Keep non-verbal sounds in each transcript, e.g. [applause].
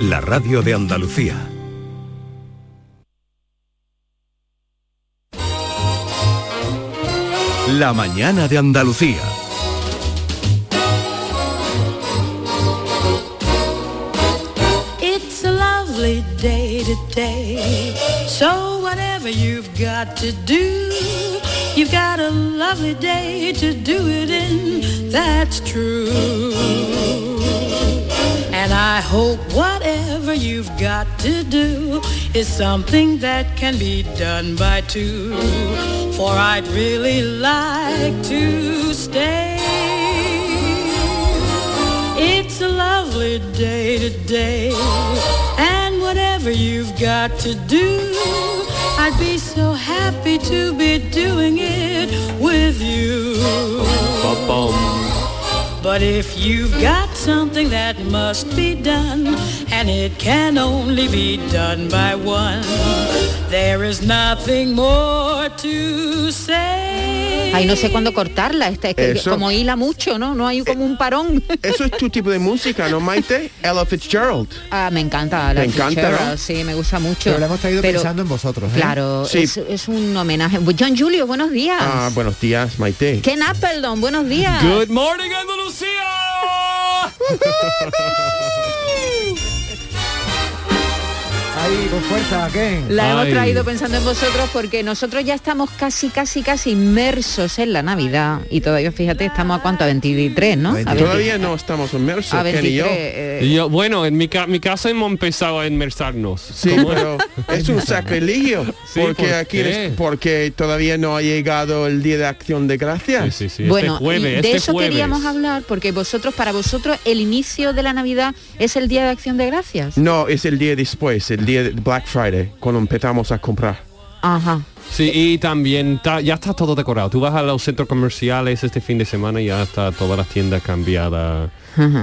la radio de Andalucía. La mañana de Andalucía. It's a lovely day today. So whatever you've got to do, you've got a lovely day to do it in. That's true. And I hope whatever you've got to do is something that can be done by two. For I'd really like to stay. It's a lovely day today. And whatever you've got to do, I'd be so happy to be doing it with you. But if you've got something that must be done, and it can only be done by one, there is nothing more to say. Ay, no sé cuándo cortarla, esta, es que Eso. como hila mucho, ¿no? No hay como un parón. Eso es tu tipo de música, ¿no, Maite? Ella Fitzgerald. Ah, me encanta la Te encanta, Fitzgerald, ¿no? sí, me gusta mucho. Pero la hemos traído Pero, pensando en vosotros. ¿eh? Claro, Sí. es, es un homenaje. John Julio, buenos días. Ah, buenos días, Maite. Ken Appleton, buenos días. Good morning, Andalucía. Uhul! [laughs] Ahí, con fuerza, Ken. La hemos traído pensando en vosotros porque nosotros ya estamos casi, casi, casi inmersos en la Navidad y todavía, fíjate, estamos a cuánto, a 23, ¿no? A 23. 20 Todavía no estamos inmersos, a Ken y 23. yo. eh, Yo, bueno, en mi, ca- mi casa hemos empezado a inmersarnos. Sí, ¿Cómo? pero es un sacrilegio. [laughs] Sí, porque ¿por aquí porque todavía no ha llegado el día de acción de gracias. sí, sí. bueno, este jueves, y de este eso jueves. queríamos hablar porque vosotros, para vosotros, el inicio de la Navidad es el Día de Acción de Gracias. No, es el día después, el día de Black Friday, cuando empezamos a comprar. Ajá. Sí, y también ta- ya está todo decorado. Tú vas a los centros comerciales este fin de semana y ya está todas las tiendas cambiadas.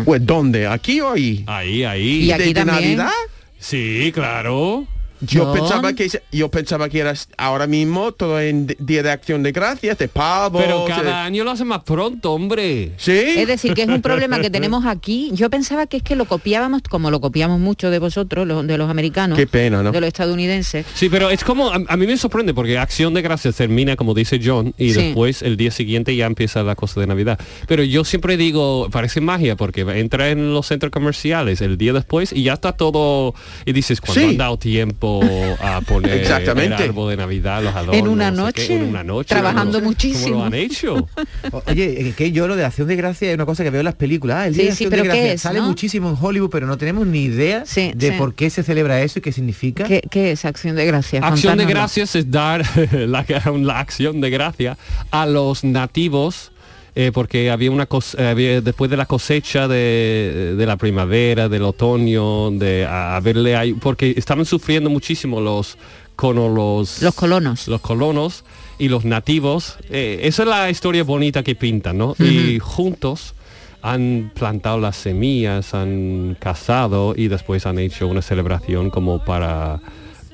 Pues ¿dónde? ¿Aquí o ahí? Ahí, ahí. Y aquí ¿De, de también. Navidad? Sí, claro. Yo pensaba que yo pensaba que era ahora mismo todo en día de acción de gracias, de pavo. Pero de- cada año lo hacen más pronto, hombre. Sí. Es decir, que es un problema que [laughs] tenemos aquí. Yo pensaba que es que lo copiábamos, como lo copiamos mucho de vosotros, los- de los americanos, Qué pena, ¿no? de los estadounidenses. Sí, pero es como, a, a mí me sorprende porque Acción de Gracias termina, como dice John, y Sí. después el día siguiente ya empieza la cosa de Navidad. Pero yo siempre digo, parece magia porque entra en los centros comerciales el día después y ya está todo, y dices, cuando Sí. han dado tiempo a poner Exactamente. el árbol de Navidad, los adornos, En una no sé qué, noche, en una noche, trabajando ¿cómo- muchísimo. ¿Cómo lo han hecho? [laughs] O- Oye, que yo lo de acción de gracia es una cosa que veo en las películas. Ah, el día Sí, de sí, acción pero de ¿qué gracia es, sale no? muchísimo en Hollywood, pero no tenemos ni idea Sí, de sí. por qué se celebra eso y qué significa. ¿Qué, qué es Acción de Gracias? Acción de gracias es dar [laughs] la, la acción de gracia a los nativos eh, porque había una cos- eh, había- después de la cosecha de, de la primavera, del otoño, de a, a verle ahí, porque estaban sufriendo muchísimo los cono- los Los colonos. los colonos y los nativos. Eh, esa es la historia bonita que pintan, ¿no? Y juntos han plantado las semillas, han cazado y después han hecho una celebración como para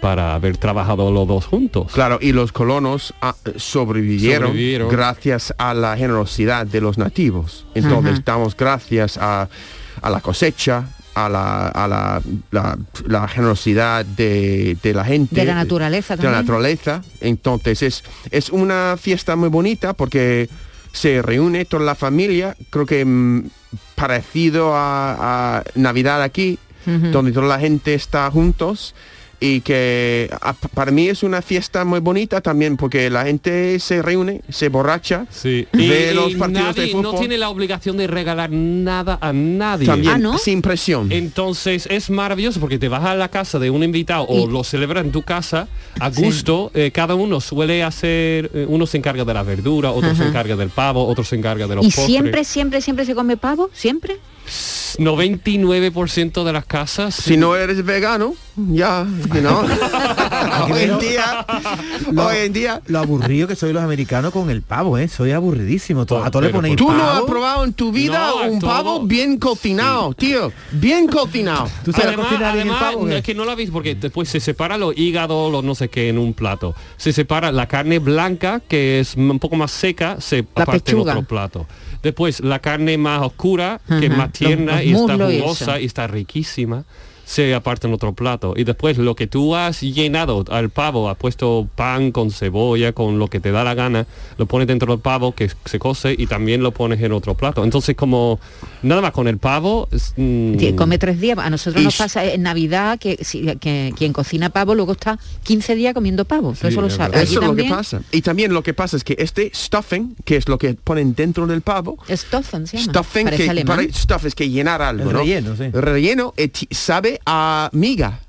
para haber trabajado los dos juntos. Claro, y los colonos ah, sobrevivieron, Sobrevivieron. gracias a la generosidad de los nativos. Entonces Ajá. damos gracias a, a la cosecha, a la, a la, la- la generosidad de, de la gente. De la naturaleza De la naturaleza. Entonces es, es una fiesta muy bonita porque se reúne toda la familia, creo que mm, parecido a, a Navidad aquí, donde toda la gente está juntos y que a- para mí es una fiesta muy bonita también porque la gente se reúne, se borracha, Sí. ve Y, los y partidos de nadie no fútbol. tiene la obligación de regalar nada a nadie. también Ah, ¿no? sin presión. Entonces es maravilloso porque te vas a la casa de un invitado o Y- lo celebras en tu casa a Sí. gusto. eh, cada uno suele hacer, eh, uno se encarga de la verdura, otro se encarga del pavo, otro se encarga de los ¿Y postres. siempre, siempre, siempre se come pavo? ¿Siempre? 99% de las casas. si no eres vegano, ya, you know. [laughs] hoy en día, Lo- hoy en día, Lo aburrido que soy los americanos con el pavo, ¿eh? Soy aburridísimo. To- A todos le ponéis tú no has probado en tu vida No, un todo. pavo bien cocinado, tío, bien cocinado. [laughs] ¿Tú sabes Además, cocinar bien el además, pavo? es que no lo habéis porque después se separa los hígados, los no sé qué en un plato. Se separa la carne blanca, que es un poco más seca, se La aparte en otro plato. Después la carne más oscura, que es más tierna Los- los y está y jugosa eso. y está riquísima. Se aparta en otro plato. Y después lo que tú has llenado al pavo, has puesto pan con cebolla, con lo que te da la gana, lo pones dentro del pavo que se cose y también lo pones en otro plato. Entonces como nada más con el pavo... es, mm, Sí, Come tres días. A nosotros Y nos pasa en Navidad que, si- que quien cocina pavo luego está 15 días comiendo pavo. Eso lo. Allí Eso es lo que pasa. Y también lo que pasa es que este stuffing, que es lo que ponen dentro del pavo, Stuffen se llama. stuffing, Parece que alemán. para- stuff es que llenar algo, El ¿no? relleno, sí. El relleno eh, sabe a miga.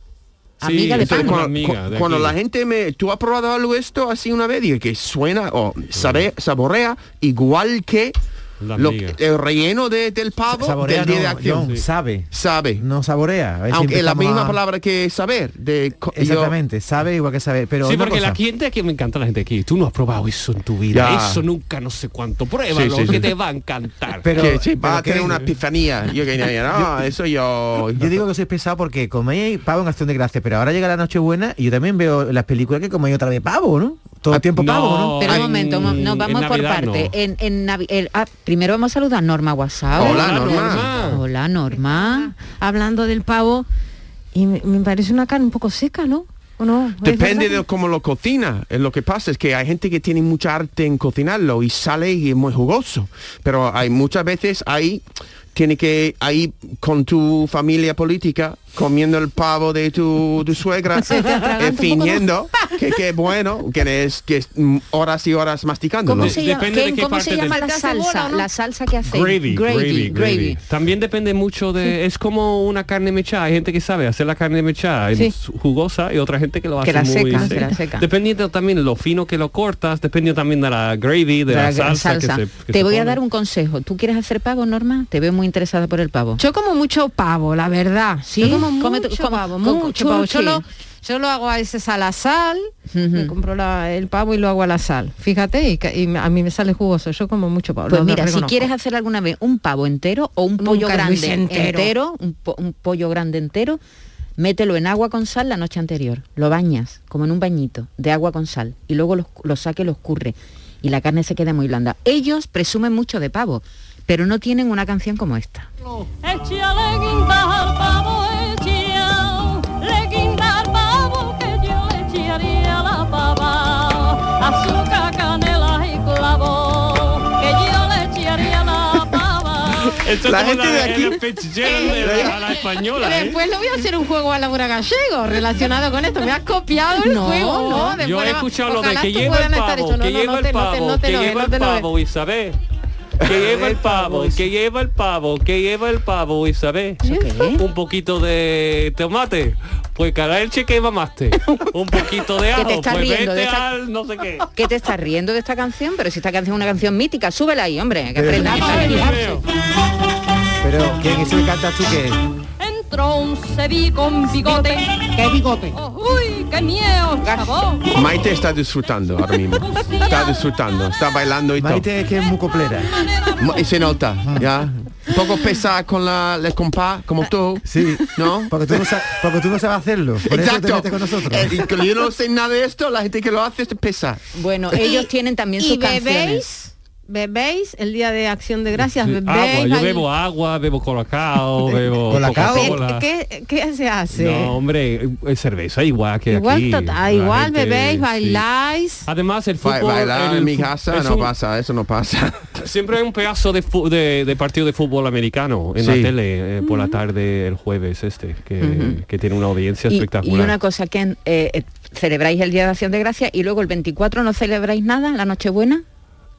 Amiga de pan. cuando, miga cu- de cuando la gente me... ¿Tú has probado algo esto así una vez? Y que suena o sabe, saborea igual que lo- el relleno de- del pavo Saborea del día no, de acción. John, sabe. Sabe. No saborea. Aunque es la misma a- palabra que saber. De, yo- Exactamente, sabe igual que saber. Pero Sí, porque cosa, la gente aquí me encanta la gente aquí. Tú no has probado eso en tu vida. Ya. Eso nunca no sé cuánto. Pruébalo, Sí, sí, que sí. te va a encantar. Pero, que sí, va a tener una epifanía. Yo que no, [laughs] eso yo... Yo digo que soy pesado porque coméis pavo en acción de gracia, pero ahora llega la Nochebuena y yo también veo las películas que coméis otra vez pavo, ¿no? Todo el tiempo no. pavo, ¿no? Pero un en- momento, en vamos por Navidad no. parte. En, en Navi- el- ah, primero vamos a saludar a Norma WhatsApp. Hola, Norma. Hola, Norma. hablando del pavo y me, me parece una carne un poco seca, ¿no? ¿O no? ¿Es Depende de cómo lo cocina. Lo que pasa es que hay gente que tiene mucha arte en cocinarlo y sale y es muy jugoso. Pero hay muchas veces ahí tiene que ahí con tu familia política comiendo el pavo de tu, tu suegra [laughs] eh, fingiendo que bueno que es que es mm, horas y horas masticando ¿Cómo De- se llama, depende de qué cómo parte se llama del- la ¿Te hace bola salsa? La salsa que hace. Gravy, gravy, gravy, También depende mucho de... Es como una carne mechada. Hay gente que sabe hacer la carne mechada Sí. es jugosa y otra gente que lo hace Que la muy seca, seca. que la seca. Dependiendo también lo fino que lo cortas, dependiendo también de la gravy, de, la, La salsa, que se- que Te se voy a dar un consejo. ¿Tú quieres hacer pavo, Norma? Te veo muy interesada por el pavo. Yo como mucho pavo, la verdad. ¿Sí? Yo como Come- mucho come- pavo, co- mucho pavo. Yo lo, yo lo hago a veces a la sal, me compro la- el pavo y lo hago a la sal. Fíjate, y, y a mí me sale jugoso. Yo como mucho pavo. Pues mira, si quieres hacer alguna vez un pavo entero o un Nunca pollo lo grande entero. un, po- un pollo grande entero, mételo en agua con sal la noche anterior. Lo bañas, como en un bañito, de agua con sal. Y luego lo, lo saque, lo escurre. Y la carne se queda muy blanda. Ellos presumen mucho de pavo, pero no tienen una canción como esta. Esto La gente de el aquí- Fitzgerald de la, a la española, ¿eh? Después le voy a hacer un juego a Laura Gallego relacionado con esto. Me has copiado el No, juego, ¿no? Después Yo he escuchado lo de que lleva el pavo, que no, lleva no el pavo, no te que lleva el pavo, Isabel. Que [laughs] lleva el pavo, que lleva el pavo, que lleva el pavo, Isabel. ¿Eso qué es? Un poquito de tomate, pues cada leche que mamaste. Un poquito de [laughs] ajo, pues riendo de vete esta- al no sé qué. ¿Qué te estás riendo de esta canción? Pero si esta canción es una canción mítica, súbela ahí, hombre, que Pero- aprendamos ¿quién eso le cantas tú que Entró un cebi con bigote. ¿Qué bigote? Oh, uy, qué miedo, chavo. Maite está disfrutando ahora mismo. Está disfrutando, está bailando y todo. Maite que es muy coplera. Ma- Y se nota, ¿ya? Un poco pesada con la, el compás, como tú. Sí. ¿No? Porque tú no, sa- porque tú no sabes hacerlo. Por eso te Exacto. metes con nosotros. Eh, y que yo no sé nada de esto, la gente que lo hace es pesa. Bueno, ellos tienen también sus y canciones. bebéis, bebéis el día de acción de gracias, Sí, bebéis. agua, yo bebo agua, bebo colacao, [laughs] bebo ¿Colacao? ¿Qué, qué, se hace? No, hombre, es cerveza igual que igual aquí. total, igual gente, bebéis, sí. bailáis. Además, el fútbol... bailar el en mi casa no un- pasa, eso no pasa. [laughs] Siempre hay un pedazo de, de, de partido de fútbol americano en Sí. la tele eh, por la tarde el jueves este, que, que tiene una audiencia Y, espectacular. y una cosa que eh, eh, celebráis el Día de Acción de Gracia y luego el 24 no celebráis nada, la Nochebuena.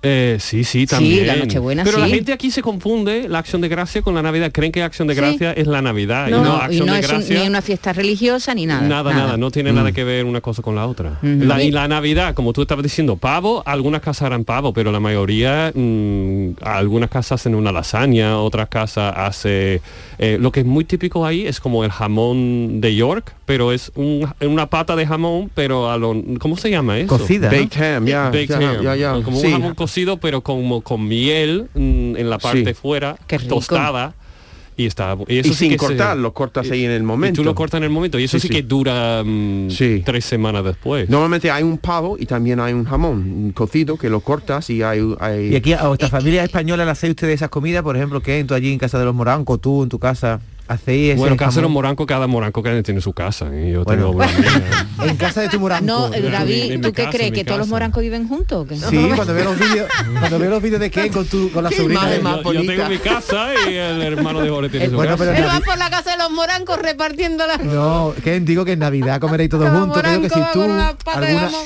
Eh, sí, sí, también. la Nochebuena, Pero la sí. gente aquí se confunde la acción de gracia con la Navidad. Creen que acción de Sí. gracia es la Navidad. No. y no, y acción no de es un- ni una fiesta religiosa ni nada. Nada, nada, no tiene Mm. nada que ver una cosa con la otra. La- y la Navidad, como tú estabas diciendo, pavo, algunas casas harán pavo, pero la mayoría, mm, algunas casas hacen una lasaña, otras casas hace... eh, lo que es muy típico ahí es como el jamón de York, pero es un- una pata de jamón, pero a lo... ¿Cómo se llama eso? Cocida. ¿no? Baked ham, ya, ham. ya, ya. Como Sí. un jamón cocido, pero como con miel mm, en la parte Sí. fuera, Qué rico. tostada. Y está y eso Y sí sin que se- cortar, lo cortas ahí en el y momento. tú lo cortas en el momento y eso Sí, sí, sí. que dura mm, Sí. tres semanas después. Normalmente hay un pavo y también hay un jamón cocido que lo cortas y hay... hay- Y aquí a vuestra familia española le hacéis ustedes esas comidas, por ejemplo, que en tú allí en casa de los morancos, tú en tu casa. Hacéis ese Bueno, casa de los morancos, cada moranco que tiene su casa. ¿eh? Yo Bueno. tengo la mía. [laughs] en casa de tu moranco. No, David, mi ¿tú qué casa, crees? ¿Que todos los morancos viven juntos o? Sí, cuando veo los vídeos, cuando veo los vídeos de Ken con tu con la sobrina. más yo, tengo mi casa y el hermano de Jorge tiene Eh, su bueno, casa. pero Pero Navi- vas por la casa de los morancos repartiendo la... No, Ken, digo que en Navidad comeréis todos juntos. Creo que si tú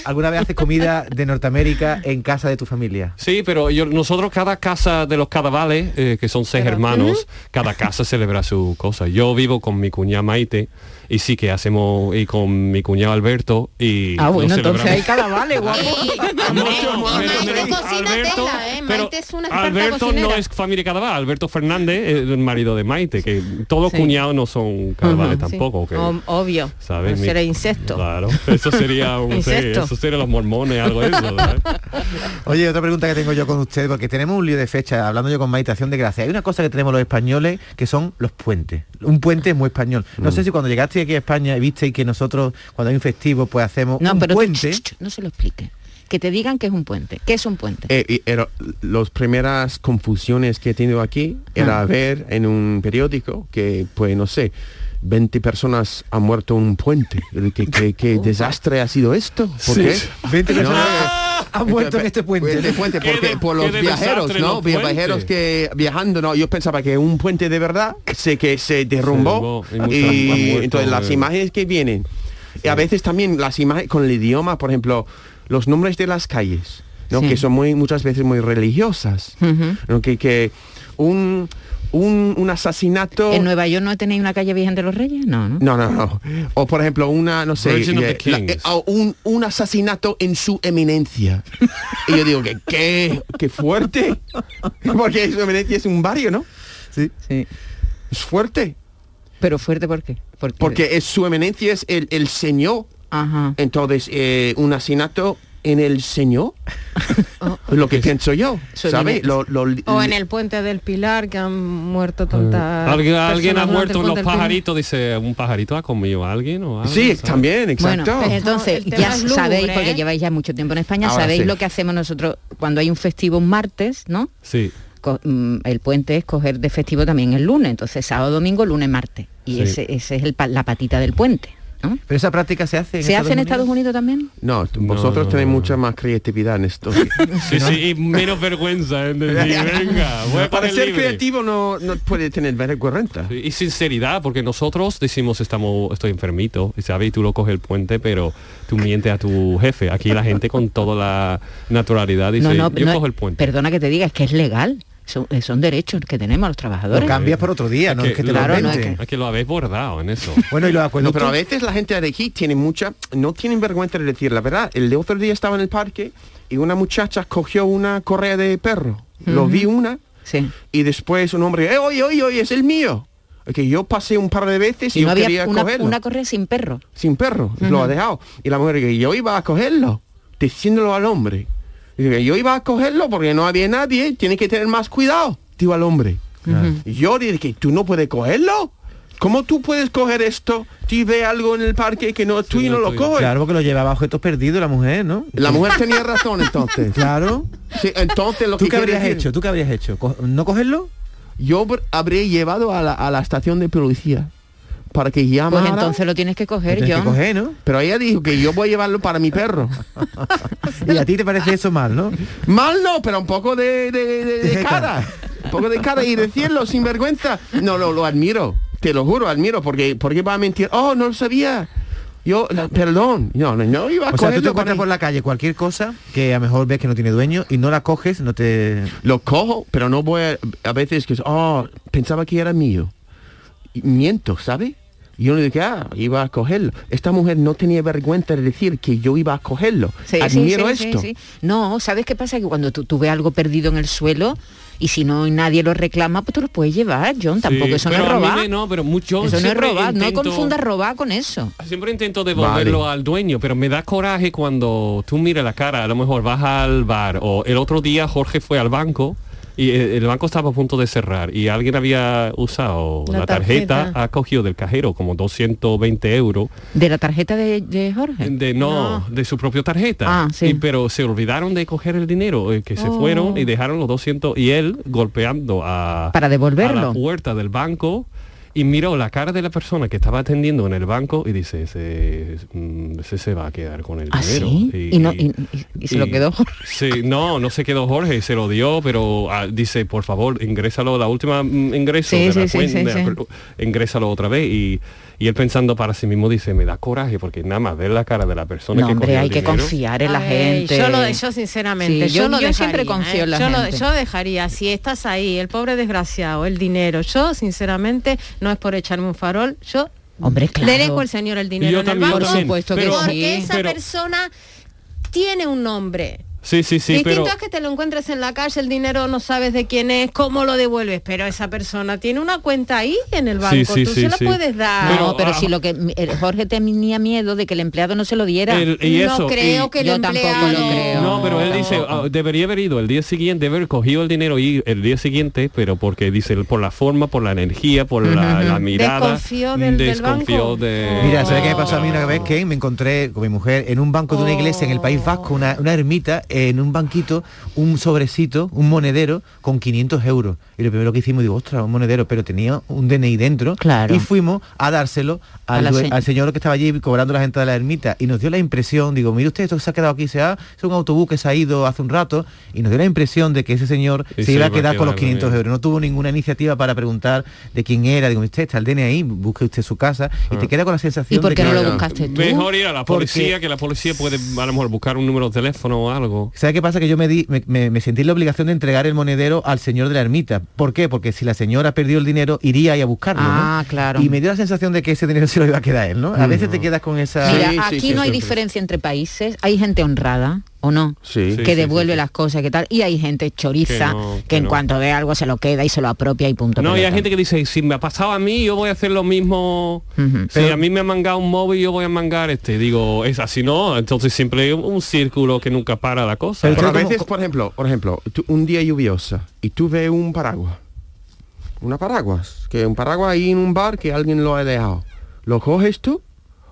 alguna vez haces comida de Norteamérica en casa de tu familia. Sí, pero yo, nosotros cada casa de los cadavales, eh, que son seis hermanos, cada casa celebra su cosa. Yo vivo con mi cuñada Maite y sí que hacemos, y con mi cuñado Alberto y... Ah, bueno, entonces hay vale, guapo. [laughs] Maite Alberto- tela, ¿eh? pero Maite es una experta Alberto no es familia Cadaval, Alberto Fernández es el marido de Maite, que todos Sí. cuñados no son Cadavales Sí. tampoco. que- O- obvio. ¿sabes? No será insecto. Claro, eso sería un, [laughs] Insecto. eso sería los mormones, algo de eso. [laughs] Oye, otra pregunta que tengo yo con usted, porque tenemos un lío de fecha, hablando yo con Maitación de Gracia. Hay una cosa que tenemos los españoles que son los puentes. Un puente es muy español. No Mm. sé si cuando llegaste a España visteis que nosotros, cuando hay un festivo, pues hacemos No, un pero puente. ch, ch, no se lo explique. Que te digan que es un puente. ¿Qué es un puente? Eh, y era- las primeras confusiones que he tenido aquí era Ah. ver en un periódico que, pues no sé, 20 personas han muerto en un puente. ¿Qué, qué, qué desastre ha sido esto? ¿Por Sí. qué? 20 personas No, han muerto en este puente. Este puente, porque de- por los viajeros, ¿no? los. Viajeros que viajando, no, yo pensaba que un puente de verdad sé que se derrumbó derrumbó y muerto, entonces las eh. imágenes que vienen y a veces también las imágenes con el idioma, por ejemplo, los nombres de las calles, ¿no? Sí. Que son muy muchas veces muy religiosas, Ujú. ¿no? Que, que un, un, un asesinato ¿En Nueva York no tenéis una calle Virgen de los Reyes? No, ¿no? no, no, no. O por ejemplo, una, no sé, Virgin of eh, the la- eh, o un, un asesinato en su eminencia. [laughs] y yo digo que qué, qué fuerte. [laughs] Porque su eminencia es un barrio, ¿no? Sí. Sí. Es fuerte. Pero fuerte, ¿por qué? Porque, Porque es, su eminencia es el, el señor. Ajá. Entonces, eh, un asesinato en el señor. es [laughs] lo que pienso yo. Eminencia. Lo, lo- O en el puente del Pilar, que han muerto tantas Alguien, alguien ha muerto en los pajaritos, dice, un pajarito ha comido a alguien o algo. Sí, ¿sabes? también, exacto. Bueno, pues entonces ya lúgubre, sabéis, porque ¿eh? lleváis ya mucho tiempo en España, Ahora sabéis sí. lo que hacemos nosotros cuando hay un festivo un martes, ¿no? Sí. Co- mm, el puente es coger de festivo también el lunes, entonces sábado, domingo, lunes, martes. Y Sí. ese, ese es el pa- la patita del puente. ¿No? Pero esa práctica se hace en ¿Se hace en Estados Unidos? Unidos también? no, vosotros no, tenéis no. mucha más creatividad en esto. [laughs] Sí, sí, y menos vergüenza en decir, [laughs] venga, voy a Para ser libre. creativo no, no puede tener vergüenza. Y sinceridad, porque nosotros decimos estamos, estoy enfermito, y sabes, y tú lo coges el puente, pero tú mientes a tu jefe. Aquí la gente con toda la naturalidad dice, no, no, yo no, cojo el puente. Perdona que te diga, es que es legal. Son, eh, son derechos que tenemos los Lo trabajadores. cambias por otro día, no Que es que te lo- lo no, es que lo habéis bordado en eso. [laughs] Bueno, y los No, acueductos. pero a veces la gente de aquí tiene mucha, no tienen vergüenza de decir la verdad. El de otro día estaba en el parque y una muchacha cogió una correa de perro. Lo vi una Sí. y después un hombre, eh, oye, oye, oye, es el mío. Que yo pasé un par de veces y, Y yo no había quería una, cogerlo. una correa sin perro. Sin perro, lo ha dejado. Y la mujer que yo iba a cogerlo, diciéndolo al hombre. Y que yo iba a cogerlo porque no había nadie, tiene que tener más cuidado, digo al hombre. Y yo dije que tú no puedes cogerlo. ¿Cómo tú puedes coger esto? Si ve algo en el parque que no es tuyo y no no lo coges. Claro, porque lo llevaba objetos perdidos la mujer, ¿no? La mujer tenía razón entonces. [laughs] Claro. Sí, entonces lo ¿Tú que qué habrías decir- hecho? ¿Tú qué habrías hecho? ¿No cogerlo? Yo br- habría llevado a la, a la estación de policía para que llamara. Pues entonces lo tienes que coger, Tienes que John. coger, ¿no? Pero ella dijo que yo voy a llevarlo para mi perro. [laughs] Y a ti te parece eso mal, ¿no? Mal no, pero un poco de, de- de- de De jeta. cara. Un poco de cara y decirlo sin vergüenza. No, lo, lo admiro. Te lo juro, admiro. Porque, porque va a mentir. Oh, no lo sabía. Yo, la- perdón. No, no, no iba a O sea, tú te encuentras por la calle cualquier cosa que a lo mejor ves que no tiene dueño y no la coges, no te... Lo cojo, pero no voy a... A veces que... Oh, pensaba que era mío. Y miento, ¿sabe? Y yo le dije, ah, iba a cogerlo. Esta mujer no tenía vergüenza de decir que yo iba a cogerlo. Sí, sí, Admiro sí, sí, esto. sí. No, ¿sabes qué pasa? Que cuando tú, tú ves algo perdido en el suelo y si no nadie lo reclama, pues tú lo puedes llevar, John. Tampoco Sí, eso no es robar. me- no, pero mucho eso no es robar. No confundas robar con eso. Siempre intento devolverlo Vale. al dueño, pero me da coraje cuando tú miras la cara, a lo mejor vas al bar o el otro día Jorge fue al banco y eh, el banco estaba a punto de cerrar y alguien había usado La la, tarjeta, tarjeta. ha cogido del cajero como 220 euros ¿De la tarjeta de, de Jorge? de no, No. de su propia tarjeta Ah, sí. Y- pero se olvidaron de coger el dinero eh, que se Oh. fueron y dejaron los 200 y él golpeando a Para devolverlo. a la puerta del banco y miró la cara de la persona que estaba atendiendo en el banco y dice, ese, mm, ese se va a quedar con el ¿Ah, dinero. sí? Y no- y- se lo quedó Jorge. Sí, no, no se quedó Jorge, se lo dio, pero ah, dice, por favor, ingrésalo, la última mm, ingreso, Sí, de la sí, cuenta, de- ingrésalo otra vez y, y él pensando para sí mismo dice, me da coraje porque nada más ver la cara de la persona No, que hombre, el hay que dinero". confiar en la Ay, gente. Yo, lo, yo sinceramente, Sí, yo, yo- lo yo siempre dejaría, confío en la yo lo- gente. yo dejaría, si estás ahí, el pobre desgraciado, el dinero, yo sinceramente, no es por echarme un farol, yo Hombre, claro. le dejo al señor el dinero Yo en también, el banco, también. supuesto que sí. porque esa pero- persona tiene un nombre. Sí, sí, sí, Distinto pero... es que te lo encuentres en la calle, el dinero no sabes de quién es, cómo lo devuelves, pero esa persona tiene una cuenta ahí en el banco, sí, tú sí, se la puedes dar. Pero- no, pero ah, si lo que el Jorge tenía miedo de que el empleado no se lo diera. El- y no eso, creo y- que el Yo tampoco empleado- lo creo. No, pero él dice, tampoco. ah, debería haber ido el día siguiente, haber cogido el dinero y el día siguiente, pero porque dice, por la forma, por la energía, por la, la mirada, Desconfió del- del desconfió banco. de... Mira, ¿sabes qué me pasó a mí una vez? Que me encontré con mi mujer en un banco de una iglesia en el País Vasco, una, una ermita, en un banquito, un sobrecito, un monedero con 500 euros. Y lo primero que hicimos, digo, ostras, un monedero, pero tenía un DNI dentro. Claro. Y fuimos a dárselo al, se- señor que estaba allí cobrando la gente de la ermita. Y nos dio la impresión, digo, mire usted, esto que se ha quedado aquí, se ha, es un autobús que se ha ido hace un rato. Y nos dio la impresión de que ese señor Y se iba a iba a quedar con los quedar 500 también. euros. No tuvo ninguna iniciativa para preguntar de quién era. Digo, usted está el DNI, busque usted su casa. Y Ah. te queda con la sensación ¿Y por de que no lo buscaste tú? Mejor ir a la Porque- policía, que la policía puede a lo mejor buscar un número de teléfono o algo. ¿Sabe qué pasa? Que yo me, di, me, me- me sentí en la obligación de entregar el monedero al señor de la ermita. ¿Por qué? Porque si la señora perdió el dinero, iría ahí a buscarlo. ¿no? Ah, claro. Y me dio la sensación de que ese dinero [laughs] se lo iba a quedar él, ¿no? A veces te quedas con esa... Mira, Sí, aquí sí, no hay diferencia entre países. Hay gente honrada, ¿o no? Sí. Que sí, devuelve sí, sí. las cosas, que tal. Y hay gente choriza, Que no, que, que en no. cuanto ve algo se lo queda y se lo apropia y punto. No, y hay gente que dice, si me ha pasado a mí, yo voy a hacer lo mismo. Si Pero- a mí me ha mangado un móvil, yo voy a mangar este. Digo, es así, ¿no? Entonces siempre un círculo que nunca para la cosa. Pero Pero a ¿cómo- veces, por ejemplo, por ejemplo, tú- un día lluvioso y tú ves un paraguas, una paraguas, que un paraguas ahí en un bar que alguien lo ha dejado. ¿Lo coges tú?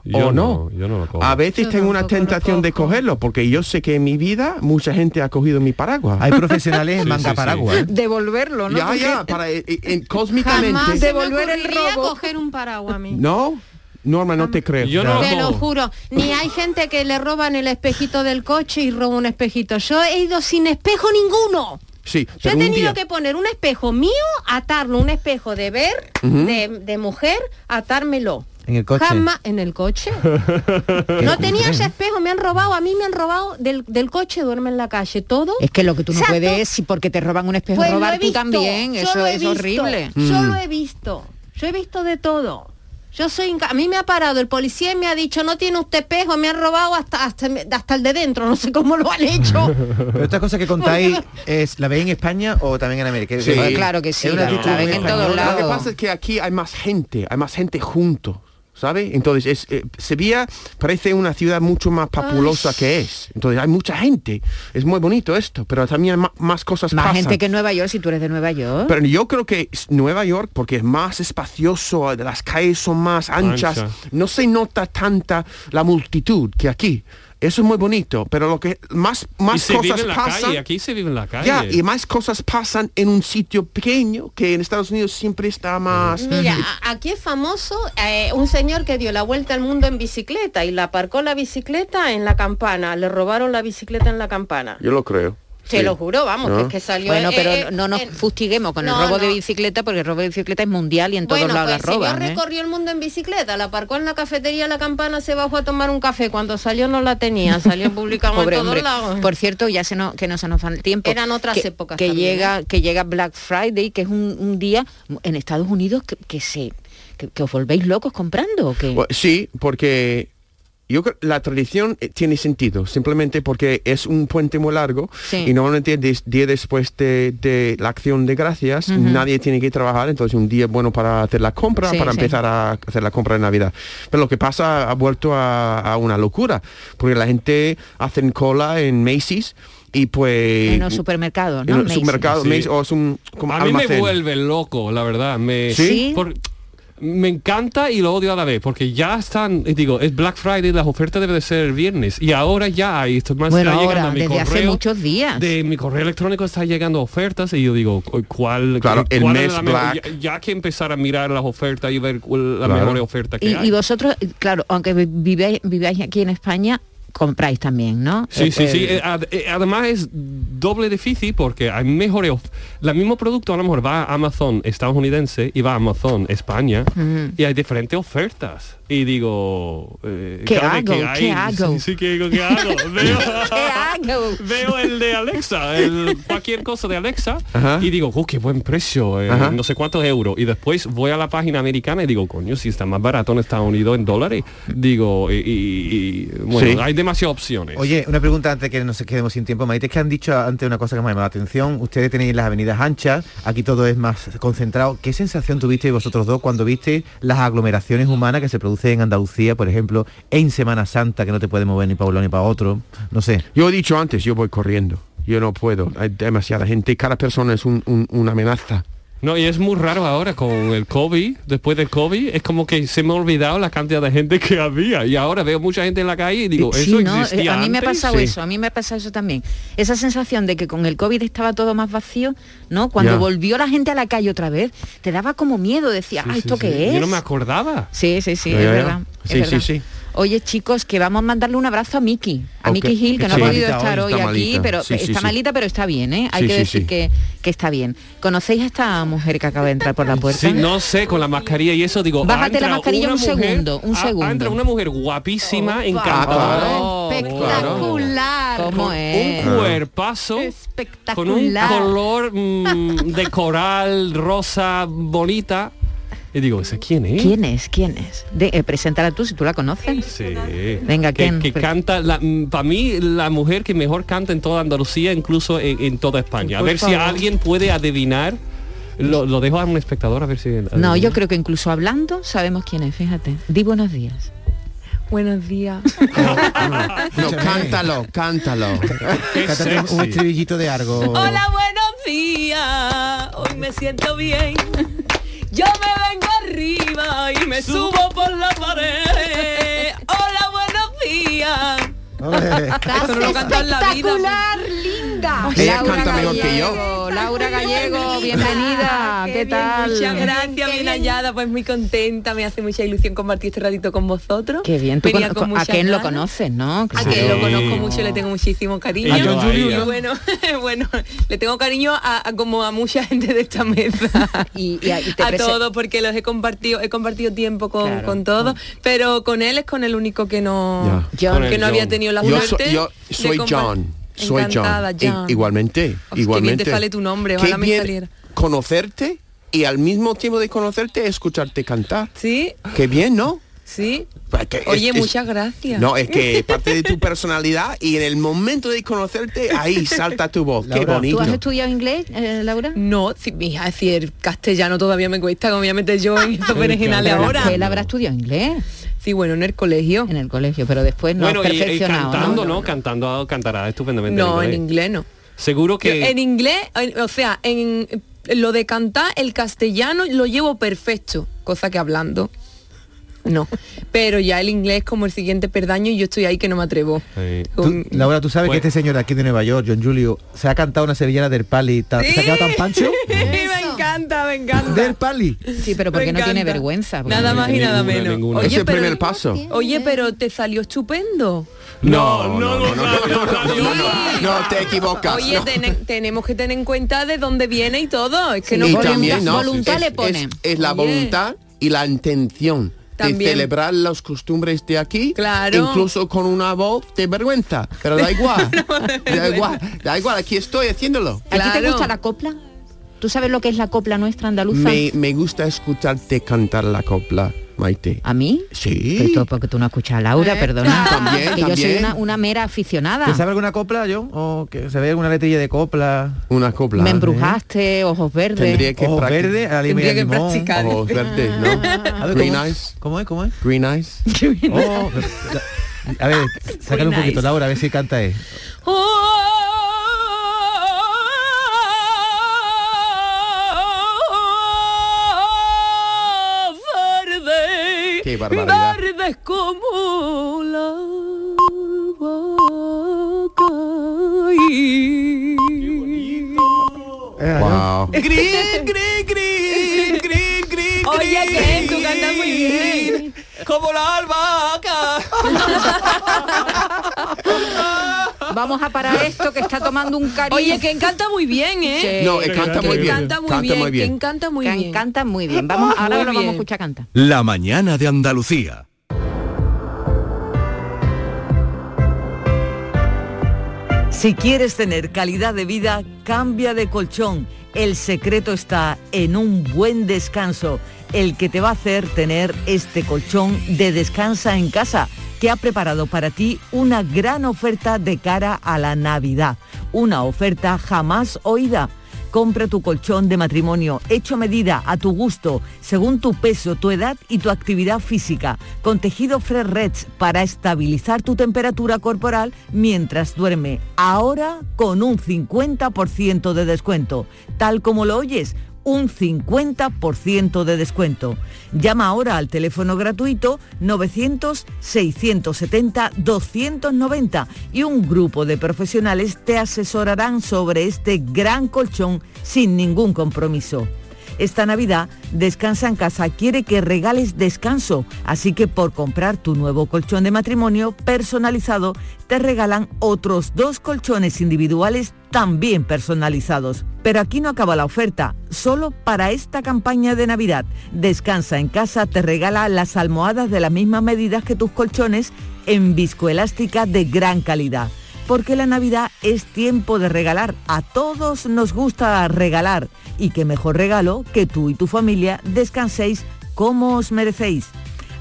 Yo ¿O no, no? yo no lo cojo. A veces Yo tengo una tentación de cogerlo porque yo sé que en mi vida mucha gente ha cogido mi paraguas. Hay profesionales en Sí, manga sí, sí. paraguas. ¿eh? Devolverlo, ¿no? ya, Porque- ya, para, eh, eh, cósmicamente. Jamás se me Devolver el robo. coger un paraguas a mí. No, Norma, no te creo. Yo no Te lo juro, ni hay gente que le roban el espejito del coche y roba un espejito. Yo he ido sin espejo ninguno. Sí, Yo he tenido día- que poner un espejo mío, atarlo, un espejo de ver, de, de mujer, atármelo. En el coche. Jamás en el coche. [laughs] no tenía ese espejo, me han robado, a mí me han robado del, del coche, duerme en la calle, todo. Es que lo que tú no Exacto. puedes, si porque te roban un espejo, Pues robar tú visto, también, yo eso es visto, horrible. Yo Mm. lo he visto, yo he visto de todo. Yo soy a mí me ha parado el policía y me ha dicho no tiene usted espejo, me han robado hasta, hasta hasta el de dentro, no sé cómo lo han hecho. [laughs] Pero esta cosa que contáis, [laughs] es, ¿la veis en España o también en América? Sí. Claro que sí, la, ven en todos española. Lo que lados. pasa es que aquí hay más gente, hay más gente junto, ¿sabe? Entonces, es, eh, Sevilla parece una ciudad mucho más populosa que es. Entonces, hay mucha gente. Es muy bonito esto, pero también hay ma- más cosas Más pasan. gente que Nueva York, si tú eres de Nueva York. Pero yo creo que Nueva York, porque es más espacioso, las calles son más anchas, Ancha. no se nota tanta la multitud que aquí. Eso es muy bonito, pero lo que más, y más se vive cosas en la pasan... calle, aquí se vive en la calle. Ya, y más cosas pasan en un sitio pequeño que en Estados Unidos siempre está más... Mira, aquí es famoso eh, un señor que dio la vuelta al mundo en bicicleta y la aparcó la bicicleta en la campana, le robaron la bicicleta en la campana. Yo lo creo. Te sí. lo juro, vamos, ¿No? que es que salió... bueno, pero eh, no nos en- fustiguemos con el No, robo de bicicleta, porque el robo de bicicleta es mundial y en todos Bueno, lados pues la el roban. señor ¿eh? recorrió el mundo en bicicleta, la aparcó en la cafetería La Campana, se bajó a tomar un café. Cuando salió no la tenía, salió publicado [laughs] en Pobre todos hombre. lados. Por cierto, ya se nos, que no se nos va el tiempo. Eran otras que, épocas Que también, ¿eh? llega, que llega Black Friday, que es un, un día en Estados Unidos que, que se que, que os volvéis locos comprando o qué? Bueno, sí, porque yo creo la tradición eh, tiene sentido, simplemente porque es un puente muy largo Sí. y normalmente des- día después de, de la acción de gracias nadie tiene que trabajar, entonces un día bueno para hacer la compra, Sí, para sí. empezar a hacer la compra de Navidad. Pero lo que pasa ha vuelto a, a una locura, porque la gente hace cola en Macy's y pues... en los supermercados, en ¿no? los Macy's. supermercados, Sí. O es un como a mí me vuelve loco, la verdad. Me, ¿Sí? por- me encanta y lo odio a la vez, porque ya están, digo, es Black Friday, las ofertas deben de ser el viernes, y ahora ya hay, esto más Bueno, está llegando ahora, a mi desde hace correo, muchos días. De mi correo electrónico está llegando ofertas, y yo digo, cu- ¿cuál? Claro, el cuál es mes la mejor? Black. Ya, ya que empezar a mirar las ofertas y ver cuál la Claro. mejor oferta que Y, hay. y vosotros, claro, aunque vi- viváis, viváis aquí en España, compráis también, ¿no? Sí, Eh, sí, sí. eh, Eh, eh, Además es doble difícil porque hay mejores... El mismo producto a lo mejor va a Amazon estadounidense y va a Amazon España y hay diferentes ofertas. Y digo... eh, ¿Qué hago? que hay- ¿Qué hago? Sí, sí, ¿qué hago? ¿Qué [laughs] hago? Veo, ¿Qué hago? [laughs] veo el de Alexa, el, cualquier cosa de Alexa Ajá. y digo, oh, qué buen precio, eh, no sé cuántos euros. Y después voy a la página americana y digo, coño, si está más barato en Estados Unidos en dólares. Digo, y, y- y, bueno, Sí. hay demasiadas opciones. Oye, una pregunta antes que nos quedemos sin tiempo, Maite, es que han dicho antes una cosa que me ha llamado la atención. Ustedes tenéis las avenidas anchas, aquí todo es más concentrado. ¿Qué sensación tuvisteis vosotros dos cuando visteis las aglomeraciones humanas que se producen en Andalucía, por ejemplo, en Semana Santa, que no te puedes mover ni para un lado ni para otro? No sé. Yo he dicho antes, yo voy corriendo. Yo no puedo. Hay demasiada gente. Cada persona es un- una amenaza. No, y es muy raro ahora con el COVID, después del COVID, es como que se me ha olvidado la cantidad de gente que había. Y ahora veo mucha gente en la calle y digo, Sí, ¿eso ¿no? Eh, existía a mí me ha pasado Sí. eso, a mí me ha pasado eso también. Esa sensación de que con el COVID estaba todo más vacío, ¿no? Cuando Ya. volvió la gente a la calle otra vez, te daba como miedo, decía, Sí, ah, ¿esto qué es? Yo no me acordaba. Sí, sí, sí, es verdad. Sí, sí, sí. Oye, chicos, que vamos a mandarle un abrazo a Miki, a Ok. Miki Gil, que no Sí. ha podido Malita estar hoy, está aquí, malita. pero Sí, sí, está sí. malita, pero está bien, ¿eh? Hay Sí, que decir sí. Que, que está bien. ¿Conocéis a esta mujer que acaba de entrar por la puerta? Sí, no sé, con la mascarilla y eso digo. Bájate la mascarilla un mujer- segundo, un ha segundo. entrado una mujer guapísima, Opa. encantadora. Oh, Espectacular. ¿Cómo es? Un cuerpazo con un Espectacular. color mm, de coral rosa bonita. Y digo, ¿ese quién es? ¿Quién es? ¿Quién es? De, eh, preséntala tú, si tú la conoces. Sí. Venga, que, ¿quién? que canta, para mí, la mujer que mejor canta en toda Andalucía, incluso en, en toda España. A ver si alguien puede adivinar. Lo, lo dejo a un espectador a ver si... No, yo creo que incluso hablando sabemos quién es, fíjate. Di buenos días. Buenos días. [laughs] No, cántalo, cántalo. [laughs] Qué Cántate un- estribillito de algo. Hola, buenos días. Hoy me siento bien. Yo me vengo arriba y me subo por la pared. Hola, buenos días. Esto no lo canto en la vida. Espectacular, linda. Ella canta mejor que yo. Laura Gallego, bienvenida. ¿Qué, Qué bien, tal? Muchas gracias, bien bien. hallada, pues muy contenta, me hace mucha ilusión compartir este ratito con vosotros. Qué bien. Tú con a quién lo conoces, ¿no? A Claro. que lo Sí. conozco mucho, le tengo muchísimo cariño. Y yo a bueno, [laughs] bueno, le tengo cariño a, a como a mucha gente de esta mesa. [laughs] Y- y a- y te a prese- todos, porque los he compartido, he compartido tiempo con, Claro. con todos, pero con él es con el único que no. John. que no había tenido la Yo, suerte. soy- yo soy compa- John. Soy Encantada, John. Igualmente, qué bien igualmente. te sale tu nombre, Qué ojalá me bien saliera. Conocerte y al mismo tiempo de conocerte escucharte cantar. Sí, Qué bien, ¿no? sí. Pues es- Oye, es- muchas gracias. No, es que parte de tu [laughs] personalidad y en el momento de conocerte, ahí salta tu voz. Qué Laura, ¿tú bonito. ¿Tú has estudiado inglés, eh, Laura? No, sí, mi hija, decir castellano todavía me cuesta, como voy a meter yo en [laughs] estos ahora. Él habrá estudiado inglés Sí, bueno, en el colegio. en el colegio, pero después no Bueno, has y, y perfeccionado, cantando, ¿no? ¿no? Cantando cantará estupendamente. No, en inglés no. Seguro Yo que... en inglés, en- o sea, en lo de cantar, el castellano lo llevo perfecto, cosa que hablando. No, pero ya el inglés como el siguiente perdaño y yo estoy ahí que no me atrevo. Sí. Tú, Con- Laura, ¿tú sabes Pues- que este señor de aquí de Nueva York, John Julio, se ha cantado una sevillana del Pali? ¿Se ha quedado tan pancho? encanta. Del Pali. Sí, pero porque no tiene vergüenza. Nada más y nada menos. Ninguna. Oye, pero, primer paso. Oye, pero te salió estupendo. No, no, no, no, te equivocas. Oye, tenemos que tener en cuenta de dónde viene y todo. Es que no, y voluntad, es, le ponen. Es, la voluntad y la intención. De celebrar las costumbres de aquí, claro. incluso con una voz de vergüenza, pero da igual, [laughs] da igual, da igual, aquí estoy haciéndolo. ¿A te gusta la copla? ¿Tú sabes lo que es la copla nuestra andaluza? Me, me gusta escucharte cantar la copla, Maite. ¿A mí? Sí. Pero todo porque tú no escuchas a Laura, Eh, perdona. [laughs] También, que yo soy también. una, una mera aficionada. ¿Te sabe alguna copla, John? ¿O que se ve alguna letrilla de copla? Una copla. Me embrujaste, ojos verdes. Tendría que Ojos verdes, Tendría que practicar. Ojos verdes, ¿no? A ver, Green ¿cómo, eyes. ¿Cómo es? ¿Cómo es? Green eyes. [laughs] Oh, a ver, sácale un poquito, Laura, a ver si canta él. Qué barbaridad. verdes como la Wow. Green, green, green, green, green, Oye, que tú cantas muy bien. Como la albahaca. [laughs] Vamos a parar esto que está tomando un cariño. Oye, que canta muy bien, ¿eh? No, canta muy canta muy Canta bien, muy bien. que canta muy Que bien. canta muy bien. Vamos, ahora Muy lo vamos a escuchar cantar. La mañana de Andalucía. Si quieres tener calidad de vida, cambia de colchón. El secreto está en un buen descanso, el que te va a hacer tener este colchón de descansa en casa, que ha preparado para ti una gran oferta de cara a la Navidad. Una oferta jamás oída. Compra tu colchón de matrimonio. Hecho a medida a tu gusto, según tu peso, tu edad y tu actividad física, con tejido Fresh Reds para estabilizar tu temperatura corporal mientras duerme. Ahora con un 50% de descuento, tal como lo oyes un 50% de descuento. Llama ahora al teléfono gratuito 900-670-290 y un grupo de profesionales te asesorarán sobre este gran colchón sin ningún compromiso. Esta Navidad, Descansa en Casa quiere que regales descanso, así que por comprar tu nuevo colchón de matrimonio personalizado, te regalan otros dos colchones individuales también personalizados. Pero aquí no acaba la oferta, solo para esta campaña de Navidad. Descansa en Casa te regala las almohadas de las mismas medidas que tus colchones en viscoelástica de gran calidad porque la Navidad es tiempo de regalar. A todos nos gusta regalar. Y qué mejor regalo que tú y tu familia descanséis como os merecéis.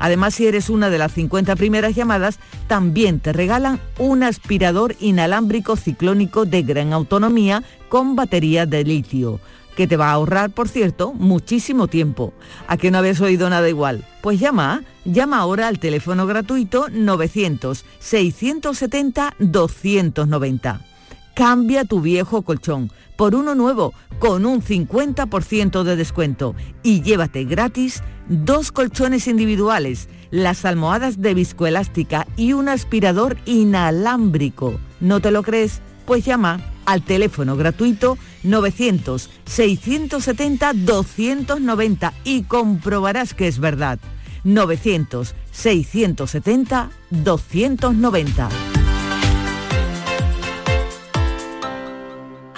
Además, si eres una de las 50 primeras llamadas, también te regalan un aspirador inalámbrico ciclónico de gran autonomía con batería de litio que te va a ahorrar, por cierto, muchísimo tiempo. ¿A que no habías oído nada igual? Pues llama, llama ahora al teléfono gratuito 900-670-290. Cambia tu viejo colchón por uno nuevo con un 50% de descuento y llévate gratis dos colchones individuales, las almohadas de viscoelástica y un aspirador inalámbrico. ¿No te lo crees? Pues llama al teléfono gratuito 900-670-290 y comprobarás que es verdad. 900-670-290.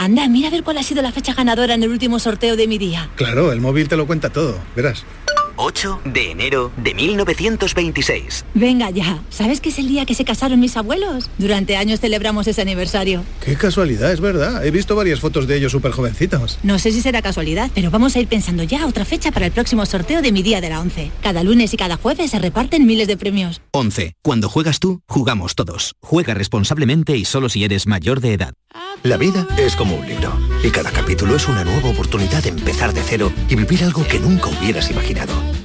Anda, mira a ver cuál ha sido la fecha ganadora en el último sorteo de mi día. Claro, el móvil te lo cuenta todo, verás. 8 de enero de 1926. Venga ya, ¿sabes que es el día que se casaron mis abuelos? Durante años celebramos ese aniversario. Qué casualidad, es verdad. He visto varias fotos de ellos súper jovencitos. No sé si será casualidad, pero vamos a ir pensando ya otra fecha para el próximo sorteo de mi día de la 11. Cada lunes y cada jueves se reparten miles de premios. 11. Cuando juegas tú, jugamos todos. Juega responsablemente y solo si eres mayor de edad. La vida es como un libro y cada capítulo es una nueva oportunidad de empezar de cero y vivir algo que nunca hubieras imaginado.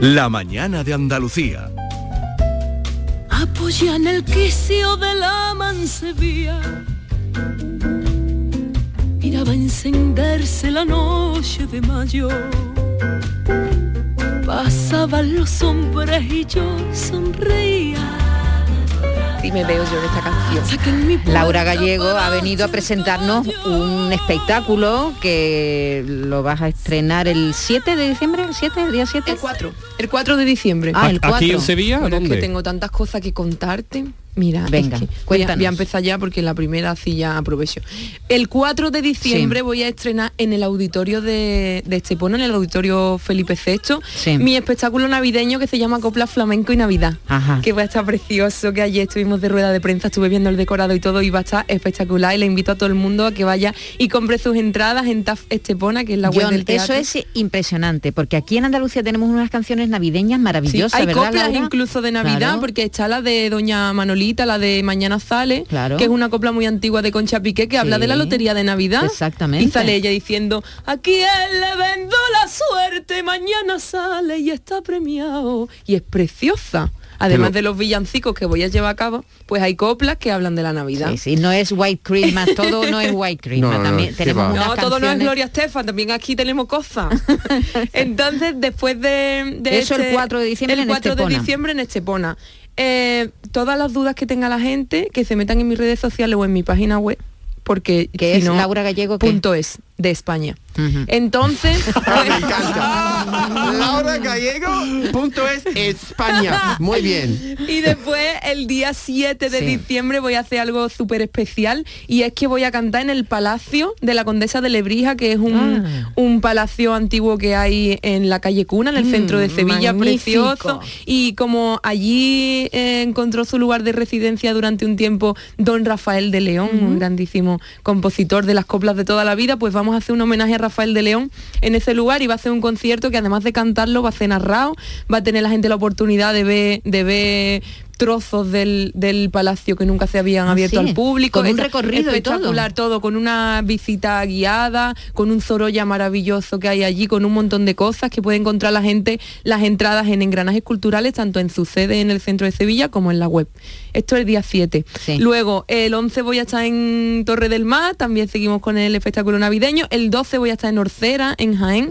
La mañana de Andalucía. Apoya en el quicio de la mansevía. Miraba encenderse la noche de mayo. Pasaban los hombres y yo sonreía. Sí me veo yo en esta canción. Laura Gallego ha venido a presentarnos un espectáculo que lo vas a estrenar el 7 de diciembre, el 7, el día 7. El 4. El 4 de diciembre. Ah, el 4. ¿Aquí en Sevilla? Bueno, es ¿Dónde? que tengo tantas cosas que contarte. Mira, es Venga, que voy, a, cuéntanos. voy a empezar ya porque la primera así ya aprovecho. El 4 de diciembre Sí. voy a estrenar en el auditorio de, de Estepona, en el auditorio Felipe VI, Sí. mi espectáculo navideño que se llama Copla Flamenco y Navidad. Ajá. Que va a estar precioso, que ayer estuvimos de rueda de prensa, estuve viendo el decorado y todo y va a estar espectacular y le invito a todo el mundo a que vaya y compre sus entradas en TAF Estepona, que es la web John, del teatro. eso es impresionante, porque aquí en Andalucía tenemos unas canciones navideñas Sí, maravillosas, hay ¿verdad, coplas Laura? incluso de Navidad, Claro. porque está la de Doña Manolita, la de Mañana Sale, que es una copla muy antigua de Concha Piqué, que habla de la lotería de Navidad. exactamente. Y sale ella diciendo, aquí él le vendo la suerte, mañana sale y está premiado. Y es preciosa. Además Pero- de los villancicos que voy a llevar a cabo, pues hay coplas que hablan de la Navidad. Sí, sí, no es White Christmas, todo no es White [laughs] Christmas, No, no, también no, tenemos no, unas todo no es Gloria Estefan, también aquí tenemos cosas. [laughs] Entonces, después de, de Eso el 4 de diciembre el en 4 de Estepona. diciembre en Estepona. Eh, todas las dudas que tenga la gente, que se metan en mis redes sociales o en mi página web, porque Que si es no, Laura Gallego, punto es de España. Entonces, [laughs] [laughs] Laura Gallego, punto es España. Muy bien. Y después, el día 7 de Sí. diciembre, voy a hacer algo súper especial y es que voy a cantar en el Palacio de la Condesa de Lebrija, que es un, Ah. un palacio antiguo que hay en la calle Cuna, en el Mm, centro de Sevilla, magnífico. precioso. Y como allí eh, encontró su lugar de residencia durante un tiempo don Rafael de León, un grandísimo compositor de las coplas de toda la vida, pues vamos a hacer un homenaje a Rafael de León en ese lugar y va a hacer un concierto que además de cantarlo va a ser narrado, va a tener la gente la oportunidad de ver, de ver trozos del, del palacio que nunca se habían Ah, abierto sí, al público. con un recorrido y todo. espectacular todo. con una visita guiada, con un Zoroya maravilloso que hay allí, con un montón de cosas que puede encontrar la gente, las entradas en engranajes culturales, tanto en su sede en el centro de Sevilla como en la web. Esto es el día 7. Luego, el 11 voy a estar en Torre del Mar, también seguimos con el espectáculo navideño. El 12 voy a estar en Orcera, en Jaén,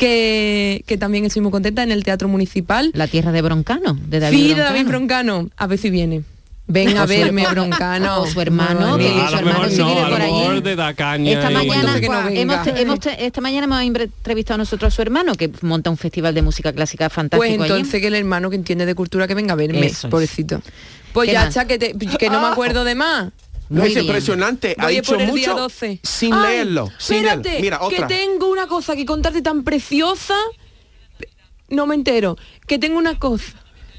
que, que también estoy muy contenta en el Teatro Municipal. La tierra de Broncano, de David Sí, de Broncano. David Broncano. A ver si viene. Ven a verme, Broncano. o su hermano, que su hermano no, por allí. de caña Esta y- mañana, no hemos, hemos- esta mañana hemos entrevistado nosotros a su hermano que monta un festival de música clásica fantástico Pues allí. entonces que el hermano que entiende de cultura que venga a verme, Eso es. pobrecito. Pues ¿Qué ya está, que, te- que no me acuerdo de más. No, es impresionante. Ha Voy a dicho por el día mucho 12. sin Ay, leerlo. Sin espérate. Mira, otra. que tengo una cosa que contarte tan preciosa. No me entero. Que tengo una cosa.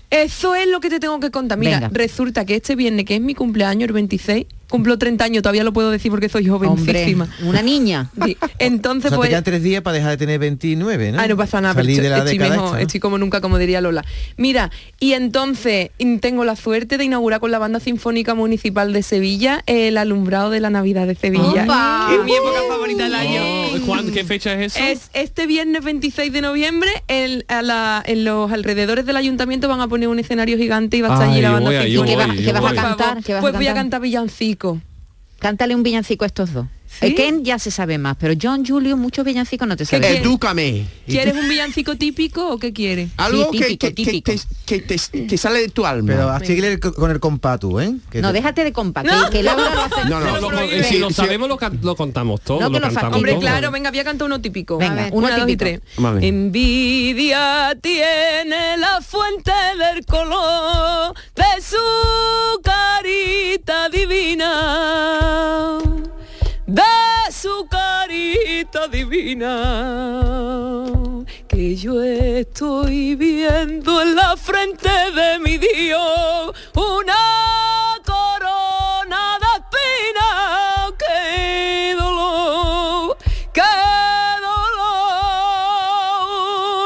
Eso es lo que te tengo que contar. Mira, Venga. resulta que este viernes, que es mi cumpleaños, el 26, cumplo 30 años, todavía lo puedo decir porque soy jovencísima. Hombre, una niña. [laughs] Sí, Entonces, O sea, pues... te quedan tres días para dejar de tener 29, ¿no? Ah, no pasa nada, pero de la estoy, década mejor, esta, ¿no? estoy como nunca, como diría Lola. Mira, y entonces mm, tengo la suerte de inaugurar con la Banda Sinfónica Municipal de Sevilla el alumbrado de la Navidad de Sevilla. ¡Opa! Es mi época favorita del año. Oh, ¿cuándo- ¿Qué fecha es eso? Es este viernes 26 de noviembre, el- a la- en los alrededores del ayuntamiento van a poner un escenario gigante y va a estar allí la banda sinfónica. voy, yo ¿Qué vas a cantar? ¿Qué vas a pues voy a cantar? cantar villancico. Cántale un villancico a estos dos. ¿Sí? El Ken ya se sabe más, pero John Julio, muchos villancicos no te saben. quieres? Edúcame. ¿Quieres un villancico típico o qué quieres? Algo Sí, típico, que, que- típico. que- que te, que sale de tu alma. Pero así con el compás tú, ¿eh? Que No, te- déjate de compa, que, No. que Laura lo hace. No, no, lo- eh, si lo sabemos lo, can- lo contamos todo, No, que lo cantamos Hombre, todo. claro, venga, voy a cantar uno típico. Venga, ver, uno una, dos y tres. Envidia tiene la fuente del color de su carita divina. De su carita divina. Que yo estoy viendo en la frente de mi Dios una corona de espinas. ¡Qué dolor! ¡Qué dolor!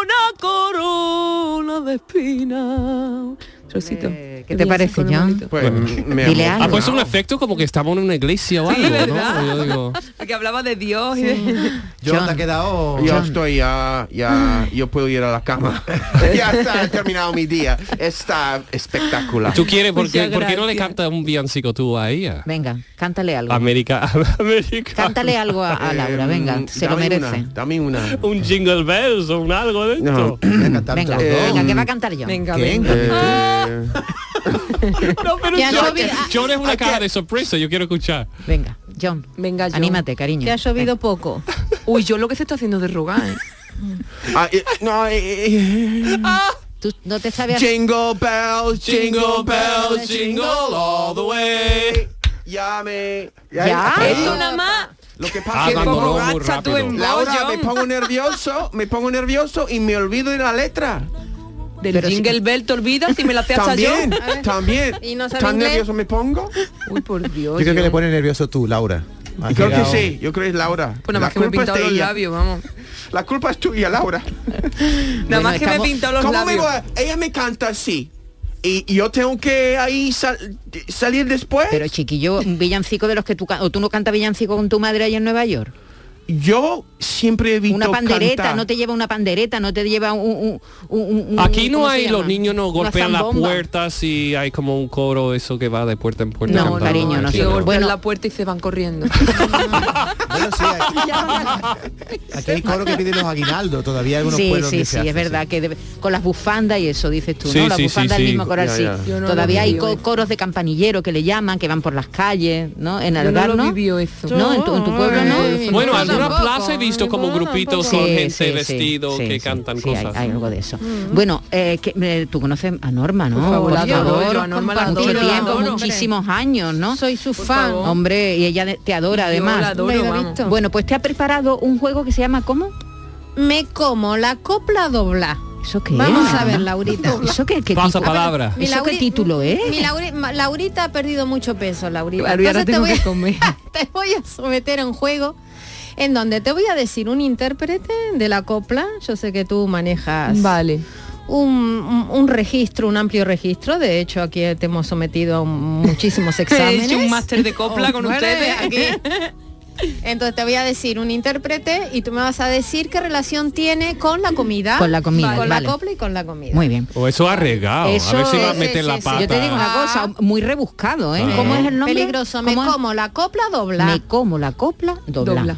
Una corona de espinas. Trocito. ¿Qué te parece, John? Pues me Dile algo. Ha puesto un efecto como que estamos en una iglesia o Sí, algo, ¿verdad? ¿no? Yo digo, [laughs] Porque hablaba de Dios y de... John, te ha quedado... Yo John. estoy ya, ya, yo puedo ir a la cama. [laughs] ya está, he terminado mi día. Está espectacular. ¿Tú quieres, por qué, Muchas por qué no le cantas un villancico tú a ella? Venga, cántale algo. América, [laughs] América. Cántale algo a, a Laura, venga, Eh, se lo merece. Una, dame una. Un jingle bells o un algo de esto. Venga, venga, ¿qué va a cantar John? Venga, venga. Eh, [laughs] No, pero Ya John, es una cara de sorpresa, yo quiero escuchar. Venga, John. Venga, John. Anímate, cariño. Que ha llovido poco. Uy, yo lo que se está haciendo de rogar, ¿eh? [laughs] ah, eh, no, eh, eh, Tú no te sabes... Jingle bells, jingle bells, jingle all the way. Ya me... ¿Ya? Esto nada más. Lo que Ah, pasa es que pongo, gacha tú en Laura, me pongo nervioso, me pongo nervioso y me olvido de la letra. Del Pero si- jingle bell te olvidas y me la [laughs] hace hasta yo. También, también. ¿Y no ¿Tan inglés? nervioso me pongo? Uy, por Dios. Yo creo que le pone nervioso tú, Laura. Has Yo creo que sí, yo creo que es Laura. Pues nada La más que me he pintado de los ella. labios, vamos. La culpa es tuya, Laura. [laughs] Nada más que me he pintado los ¿Cómo me labios. voy a- Ella me canta así. Y y yo tengo que ahí sal- salir después. Pero chiquillo, un villancico de los que tú... ¿O tú no cantas villancico con tu madre allá en Nueva York? Yo siempre he visto Una pandereta, cantar. no te lleva una pandereta, no te lleva un... un- un- un- Aquí no ¿cómo se hay, los niños no golpean las puertas y hay como un coro eso que va de puerta en puerta. No, cantando. cariño, no sé. Que golpean Bueno. la puerta y se van corriendo. [laughs] Bueno, sí, aquí, [laughs] aquí hay coro que piden los aguinaldos, todavía hay algunos Sí, pueblos sí, que sí, se hace, es verdad que debe- con las bufandas y eso dices tú, Sí, ¿no? Las sí, sí, bufandas sí. del mismo sí. ya. Yo no Todavía hay co- coros de campanillero que le llaman, que van por las calles, ¿no? En Algar, no ¿no? eso. No, en tu, en tu pueblo no. Bueno, Alguna tampoco, plaza he visto como grupitos tampoco. con gente vestido sí, que sí, cantan hay- cosas. Hay, algo de eso. Bueno, eh, que, eh, tú conoces a Norma, ¿no? Por favor, la adoro, yo a Norma la mucho adoro, la tiempo, adoro, muchísimos años, ¿no? Soy su fan. favor. Hombre, y ella te adora Yo además. la adoro, visto. Bueno, pues te ha preparado un juego que se llama ¿cómo? Me como la copla dobla. ¿Eso qué Vamos es? a ver, [laughs] Laurita. ¿Eso qué, qué Pasa título? palabra. Mi ¿Eso qué título es? Mi Lauri- ma- Laurita ha perdido mucho peso, Laurita. Claro, y ahora Entonces te tengo voy, que a, comer. [laughs] te voy a someter a un juego en donde te voy a decir un intérprete de la copla. Yo sé que tú manejas Vale. un, registro, un amplio registro. De hecho, aquí te hemos sometido a un- muchísimos [laughs] exámenes. hecho un máster de copla con [laughs] Bueno, ustedes. aquí. [laughs] Entonces te voy a decir un intérprete y tú me vas a decir qué relación tiene con la comida. Con la comida, Con vale. la copla y con la comida. Muy bien. O eso arriesgado. a ver si va a meter la pata. Yo te digo una cosa, muy rebuscado, ¿eh? Ah. ¿Cómo es el nombre? Peligroso. Me como la copla dobla. Me como la copla dobla. Dobla.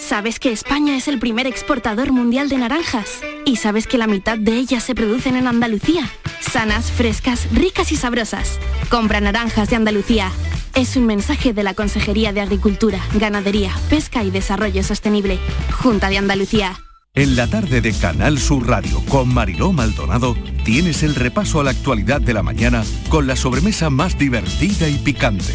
¿Sabes que España es el primer exportador mundial de naranjas? ¿Y sabes que la mitad de ellas se producen en Andalucía? Sanas, frescas, ricas y sabrosas. Compra naranjas de Andalucía. Es un mensaje de la Consejería de Agricultura, Ganadería, Pesca y Desarrollo Sostenible. Junta de Andalucía. En la tarde de Canal Sur Radio con Mariló Maldonado tienes el repaso a la actualidad de la mañana con la sobremesa más divertida y picante,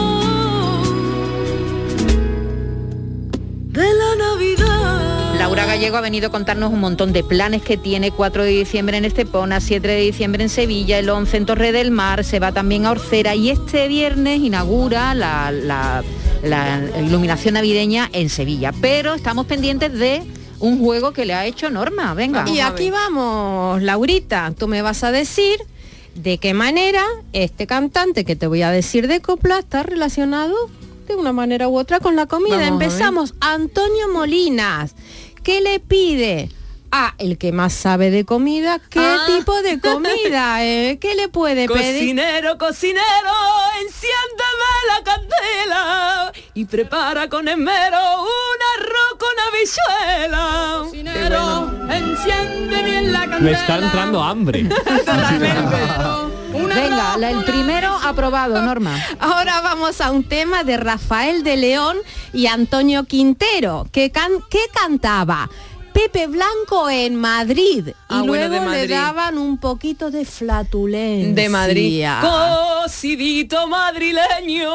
Laura Gallego ha venido a contarnos un montón de planes que tiene 4 de diciembre en Estepona, 7 de diciembre en Sevilla, el 11 en Torre del Mar, se va también a Orcera y este viernes inaugura la, la- la iluminación navideña en Sevilla. Pero estamos pendientes de un juego que le ha hecho Norma. Venga. Y aquí vamos, Laurita, tú me vas a decir de qué manera este cantante que te voy a decir de copla está relacionado de una manera u otra con la comida. Vamos. Empezamos, Antonio Molinas, ¿qué le pide? a el que más sabe de comida, ¿qué Ah. tipo de comida? [laughs] eh? ¿Qué le puede pedir? Cocinero, cocinero, enciéndeme la candela y prepara con esmero un arroz con habichuela. Cocinero, enciende bien la candela. Me está entrando hambre. [laughs] Venga, la- el primero aprobado, Norma. Ahora vamos a un tema de Rafael de León y Antonio Quintero, que, can- que cantaba Pepe Blanco en Madrid. Y Ah, bueno, luego le daban un poquito de flatulencia. de Madrid. Cocidito madrileño,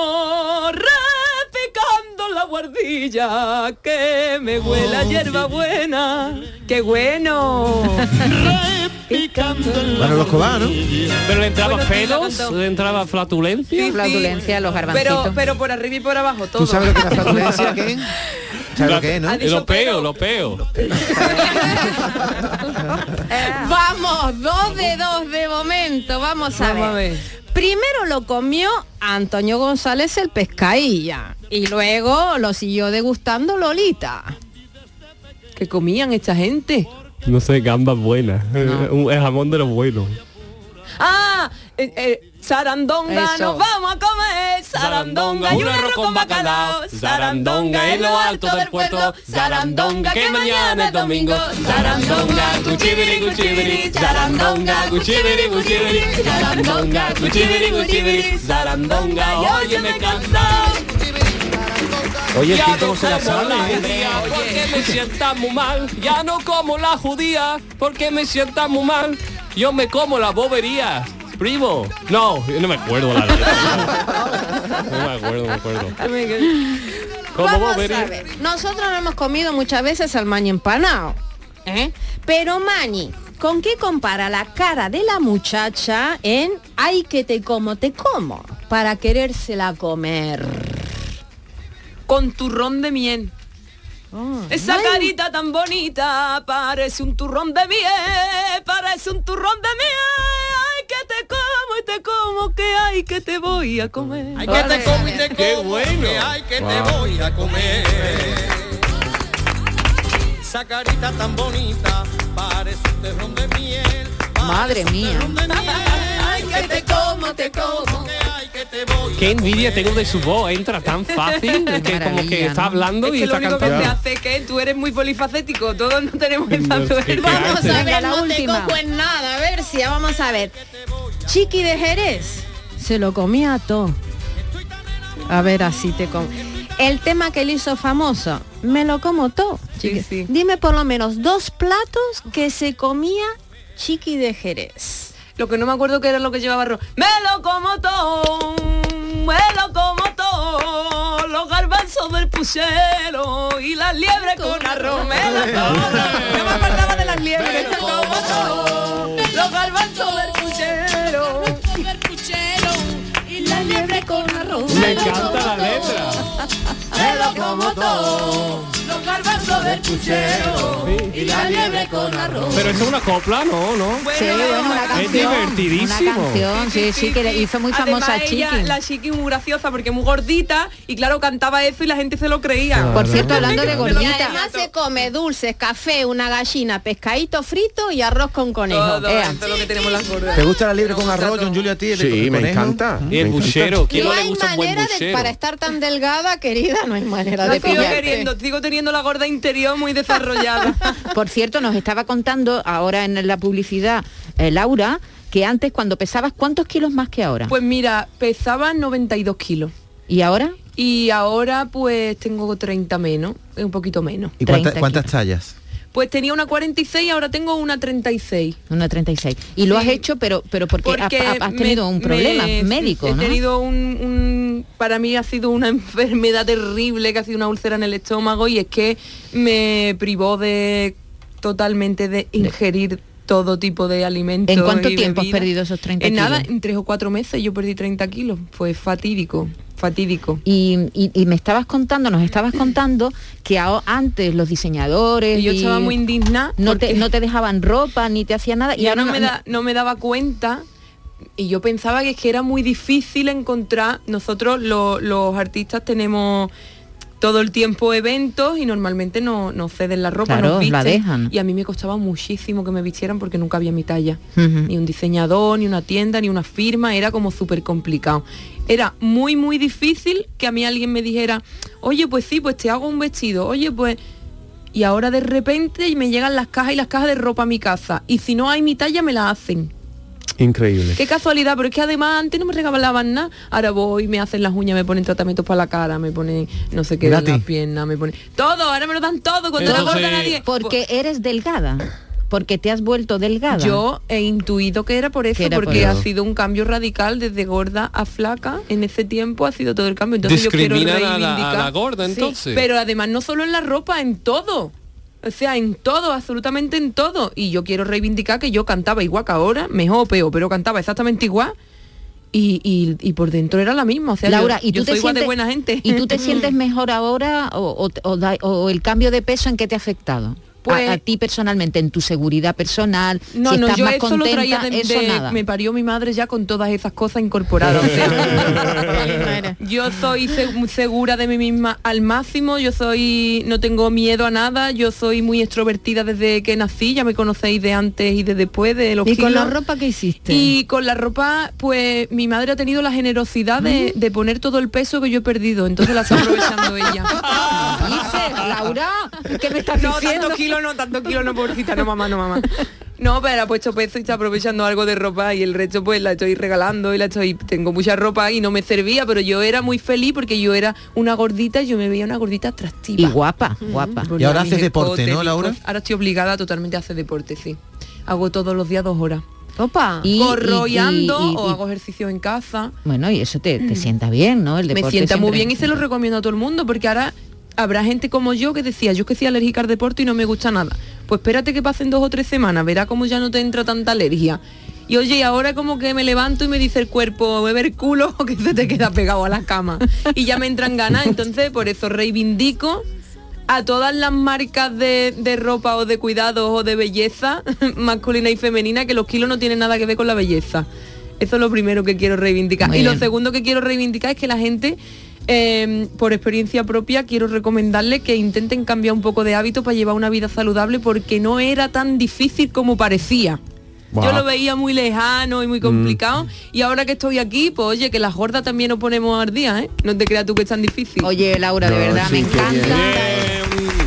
repicando la guardilla, que me huela hierba buena. ¡Qué bueno! repicando Bueno, los cobanos. Pero le entraba Bueno, sí, pelos, le entraba flatulencia. Flatulencia, los garbancitos. Pero, pero por arriba y por abajo todo. ¿Tú sabes lo que es la flatulencia, qué? [laughs] ¿Sabes lo que es, no? Lo peo, lo peo. [laughs] Vamos, dos de dos de momento, vamos a, Vamos a ver. ver. Primero lo comió Antonio González el pescailla y luego lo siguió degustando Lolita. ¿Qué comían esta gente? No sé, gambas buenas. [laughs] El jamón de los buenos. Ah, eh, eh, sarandonga, Eso. nos vamos a comer sarandonga y un arroz con bacalao. Sarandonga en lo alto del puerto, sarandonga que mañana es domingo. Sarandonga, cuchibiri, cuchibiri, sarandonga, cuchibiri, cuchibiri, sarandonga, cuchibiri, cuchibiri, sarandonga, óyeme cantar. Oye, Ya no se la como sabe, la ¿eh? judía porque me sienta muy mal. Ya no como la judía porque me sienta muy mal. Yo me como la bobería. Primo. No, yo no me acuerdo la letra. No me acuerdo, no me acuerdo. Como Vamos bobería. a ver, nosotros no hemos comido muchas veces al mañi empanado, ¿eh? Pero mañi, ¿con qué compara la cara de la muchacha en ay que te como, te como? Para querérsela comer. Con turrón de miel. Esa ay. carita tan bonita parece un turrón de miel, parece un turrón de miel. Ay, que te como y te como, que ay, que te voy a comer. Ay, que te como y te Qué como, bueno. que ay, que te voy a comer. Esa carita tan bonita parece un terrón de miel. Madre mía. Que te como, te como, Qué envidia tengo de su voz. Entra tan [laughs] fácil que como que está hablando Es y que lo está único que cantando. te hace es que tú eres muy polifacético, todos no tenemos No, suerte. ¿qué Vamos a ver, la no última. te en nada, a ver si vamos a ver. Chiqui de Jerez se lo comía todo. A ver, así te como. El tema que le hizo famoso, me lo como todo. Sí. Dime por lo menos dos platos que se comía Chiqui de Jerez. Lo que no me acuerdo que era lo que llevaba arroz. Me lo como todo, me lo como todo, los garbanzos del puchero y las liebres con arroz. Me lo como todo. No me acordaba de las liebres. Me lo como todo, los garbanzos del puchero. Y la liebre con arroz. Me encanta la letra. Me lo como todo, los garbanzos del puchero y la liebre con arroz. Pero eso es una copla, ¿no? ¿no? Sí, bueno, una Es canción. divertidísimo. Una canción, sí, sí, que le hizo muy famosa a Además, ella, Chiqui. la Chiqui muy graciosa porque muy gordita y claro, cantaba eso y la gente se lo creía. Por cierto, hablando de Y gordita, además se come dulces, café, una gallina, pescadito frito y arroz con conejo. Todo esto es lo que tenemos las gordas. ¿Te gusta la libre con arroz, John Julio, a ti? Sí, me conejo? encanta. Y el me buchero. ¿Quién No no le hay gusta un buen manera de, para estar tan delgada, querida, no hay manera de pillarte. queriendo, teniendo la gorda interior muy desarrollada. [laughs] por cierto, nos estaba contando ahora en la publicidad eh, Laura que antes cuando pesabas cuántos kilos más que ahora. Pues mira, pesaba 92 kilos. ¿Y ahora? Y ahora pues tengo 30 menos, un poquito menos. ¿Y cuánta- 30 cuántas tallas? Pues tenía una 46 y ahora tengo una 36. Una 36. Y lo has Sí. hecho, pero pero porque, has- Porque has, has tenido me- un problema me- médico, He ¿no? tenido un, un para mí ha sido una [laughs] enfermedad terrible, que ha sido una úlcera en el estómago y es que me privó de totalmente de ingerir todo tipo de alimentos. ¿En cuánto y tiempo has perdido esos 30 En nada, kilos? en tres o cuatro meses yo perdí 30 kilos. Fue fatídico, fatídico. Y, y- y me estabas contando, nos estabas [clears throat] contando que antes los diseñadores Y yo y estaba muy indignada no te, no te dejaban ropa ni te hacían nada y yo ahora no me, da- no me daba cuenta y yo pensaba que es que era muy difícil encontrar nosotros lo- los artistas tenemos todo el tiempo eventos y normalmente no nos ceden la ropa Claro, nos la visten. dejan. y a mí me costaba muchísimo que me vistieran porque nunca había mi talla ni un diseñador ni una tienda ni una firma era como súper complicado era muy muy difícil que a mí alguien me dijera oye pues sí pues te hago un vestido oye pues y ahora de repente me llegan las cajas y las cajas de ropa a mi casa y si no hay mi talla me la hacen. Increíble. qué casualidad pero es que además antes no me regalaban nada. Ahora voy me hacen las uñas me ponen tratamientos para la cara me ponen no sé qué en las piernas me ponen todo ahora me lo dan todo cuando no engorda nadie. Porque eres delgada, porque te has vuelto delgada. yo he intuido que era por eso, por porque eso. ha sido un cambio radical desde gorda a flaca. En ese tiempo ha sido todo el cambio. Entonces yo quiero Discriminan a la- a reivindicar. la gorda, Sí, entonces. pero además no solo en la ropa, en todo. O sea, en todo, absolutamente en todo. Y yo quiero reivindicar que yo cantaba igual que ahora, mejor o peor, pero cantaba exactamente igual. Y, y- y por dentro era la misma. O sea, yo- Laura, ¿y yo tú te soy igual de sientes- buena gente. ¿Y tú te [laughs] sientes mejor ahora o, o- o da- o el cambio de peso en qué te ha afectado? Pues- a, a ti personalmente, en tu seguridad personal, No, si no, estás yo más eso contenta, lo traía de, eso de- nada. me parió mi madre ya con todas esas cosas incorporadas. o sea, [laughs] yo soy segura de mí misma al máximo, yo soy, no tengo miedo a nada, yo soy muy extrovertida desde que nací, ya me conocéis de antes y de después de los ¿Y con la ropa que hiciste? Y con la ropa, pues mi madre ha tenido la generosidad de, Mm. de poner todo el peso que yo he perdido, entonces la está aprovechando ella. [laughs] Laura, ¿qué me estás no, diciendo? tantos kilos no, tantos kilos no, pobrecita, no mamá, no mamá. No, pero ha puesto peso y está aprovechando algo de ropa y el resto pues la estoy regalando y la estoy, tengo mucha ropa y no me servía, pero yo era muy feliz porque yo era una gordita y yo me veía una gordita atractiva. Y guapa, guapa. Ponía Y ahora haces deporte, ¿no, Laura? Ahora estoy obligada totalmente a hacer deporte, sí. Hago todos los días dos horas. Opa. Y- Corro y, y- ando y- o y- hago ejercicio en casa. Bueno, y eso te, te sienta bien, ¿no? El me deporte sienta muy bien y se lo recomiendo a todo el mundo porque ahora habrá gente como yo que decía yo que soy alérgica al deporte y no me gusta nada pues espérate que pasen dos o tres semanas verá cómo ya no te entra tanta alergia y oye y ahora como que me levanto y me dice el cuerpo beber culo o [laughs] que se te queda pegado a la cama y ya me entran ganas entonces por eso reivindico a todas las marcas de, de ropa o de cuidados o de belleza [laughs] masculina y femenina que los kilos no tienen nada que ver con la belleza. Eso es lo primero que quiero reivindicar. Muy y lo segundo que quiero reivindicar es que la gente, eh, por experiencia propia, quiero recomendarle que intenten cambiar un poco de hábito para llevar una vida saludable porque no era tan difícil como parecía. Yo lo veía muy lejano y muy complicado y ahora que estoy aquí, pues oye, que las gordas también nos ponemos al día, ¿eh? No te creas tú que es tan difícil. Oye, Laura, de No, verdad, sí, me bien. encanta.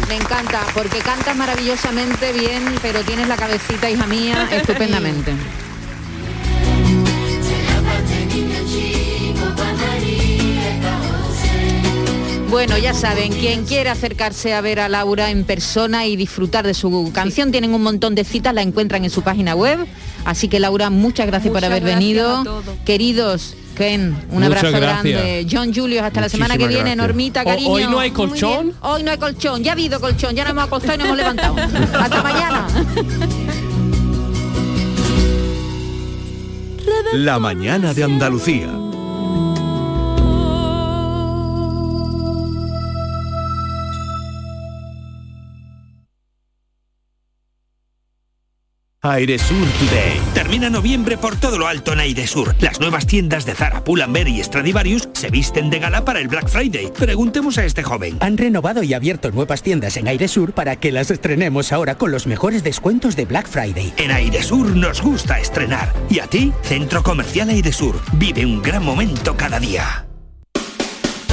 Me encanta, porque cantas maravillosamente bien, pero tienes la cabecita, hija mía, estupendamente. Bueno, ya saben, quien quiera acercarse a ver a Laura en persona y disfrutar de su canción, tienen un montón de citas, la encuentran en su página web. Así que Laura, muchas gracias por haber gracias venido. Queridos, Ken, un Muchas abrazo gracias. grande. John Julius, hasta la semana que viene, gracias. Normita, cariño. hoy no hay colchón. Hoy no hay colchón, ya ha habido colchón, ya nos hemos acostado y nos hemos levantado. hasta mañana. La mañana de Andalucía. Airesur Today. Termina noviembre por todo lo alto en Airesur. Las nuevas tiendas de Zara, Pull&Bear y Stradivarius se visten de gala para el Black Friday. Preguntemos a este joven. Han renovado y abierto nuevas tiendas en Airesur para que las estrenemos ahora con los mejores descuentos de Black Friday. En Airesur nos gusta estrenar. ¿Y a ti? Centro Comercial Airesur. Vive un gran momento cada día.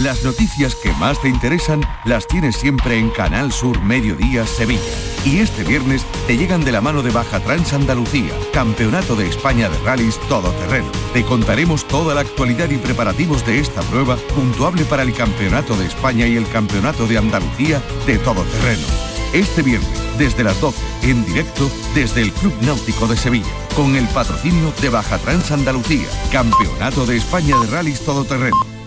Las noticias que más te interesan las tienes siempre en Canal Sur Mediodía Sevilla. Y este viernes te llegan de la mano de Baja Trans Andalucía, Campeonato de España de Rallys Todoterreno. Te contaremos toda la actualidad y preparativos de esta prueba, puntuable para el Campeonato de España y el Campeonato de Andalucía de Todoterreno. Este viernes, desde las 12, en directo desde el Club Náutico de Sevilla, con el patrocinio de Baja Trans Andalucía, Campeonato de España de Rallys Todoterreno.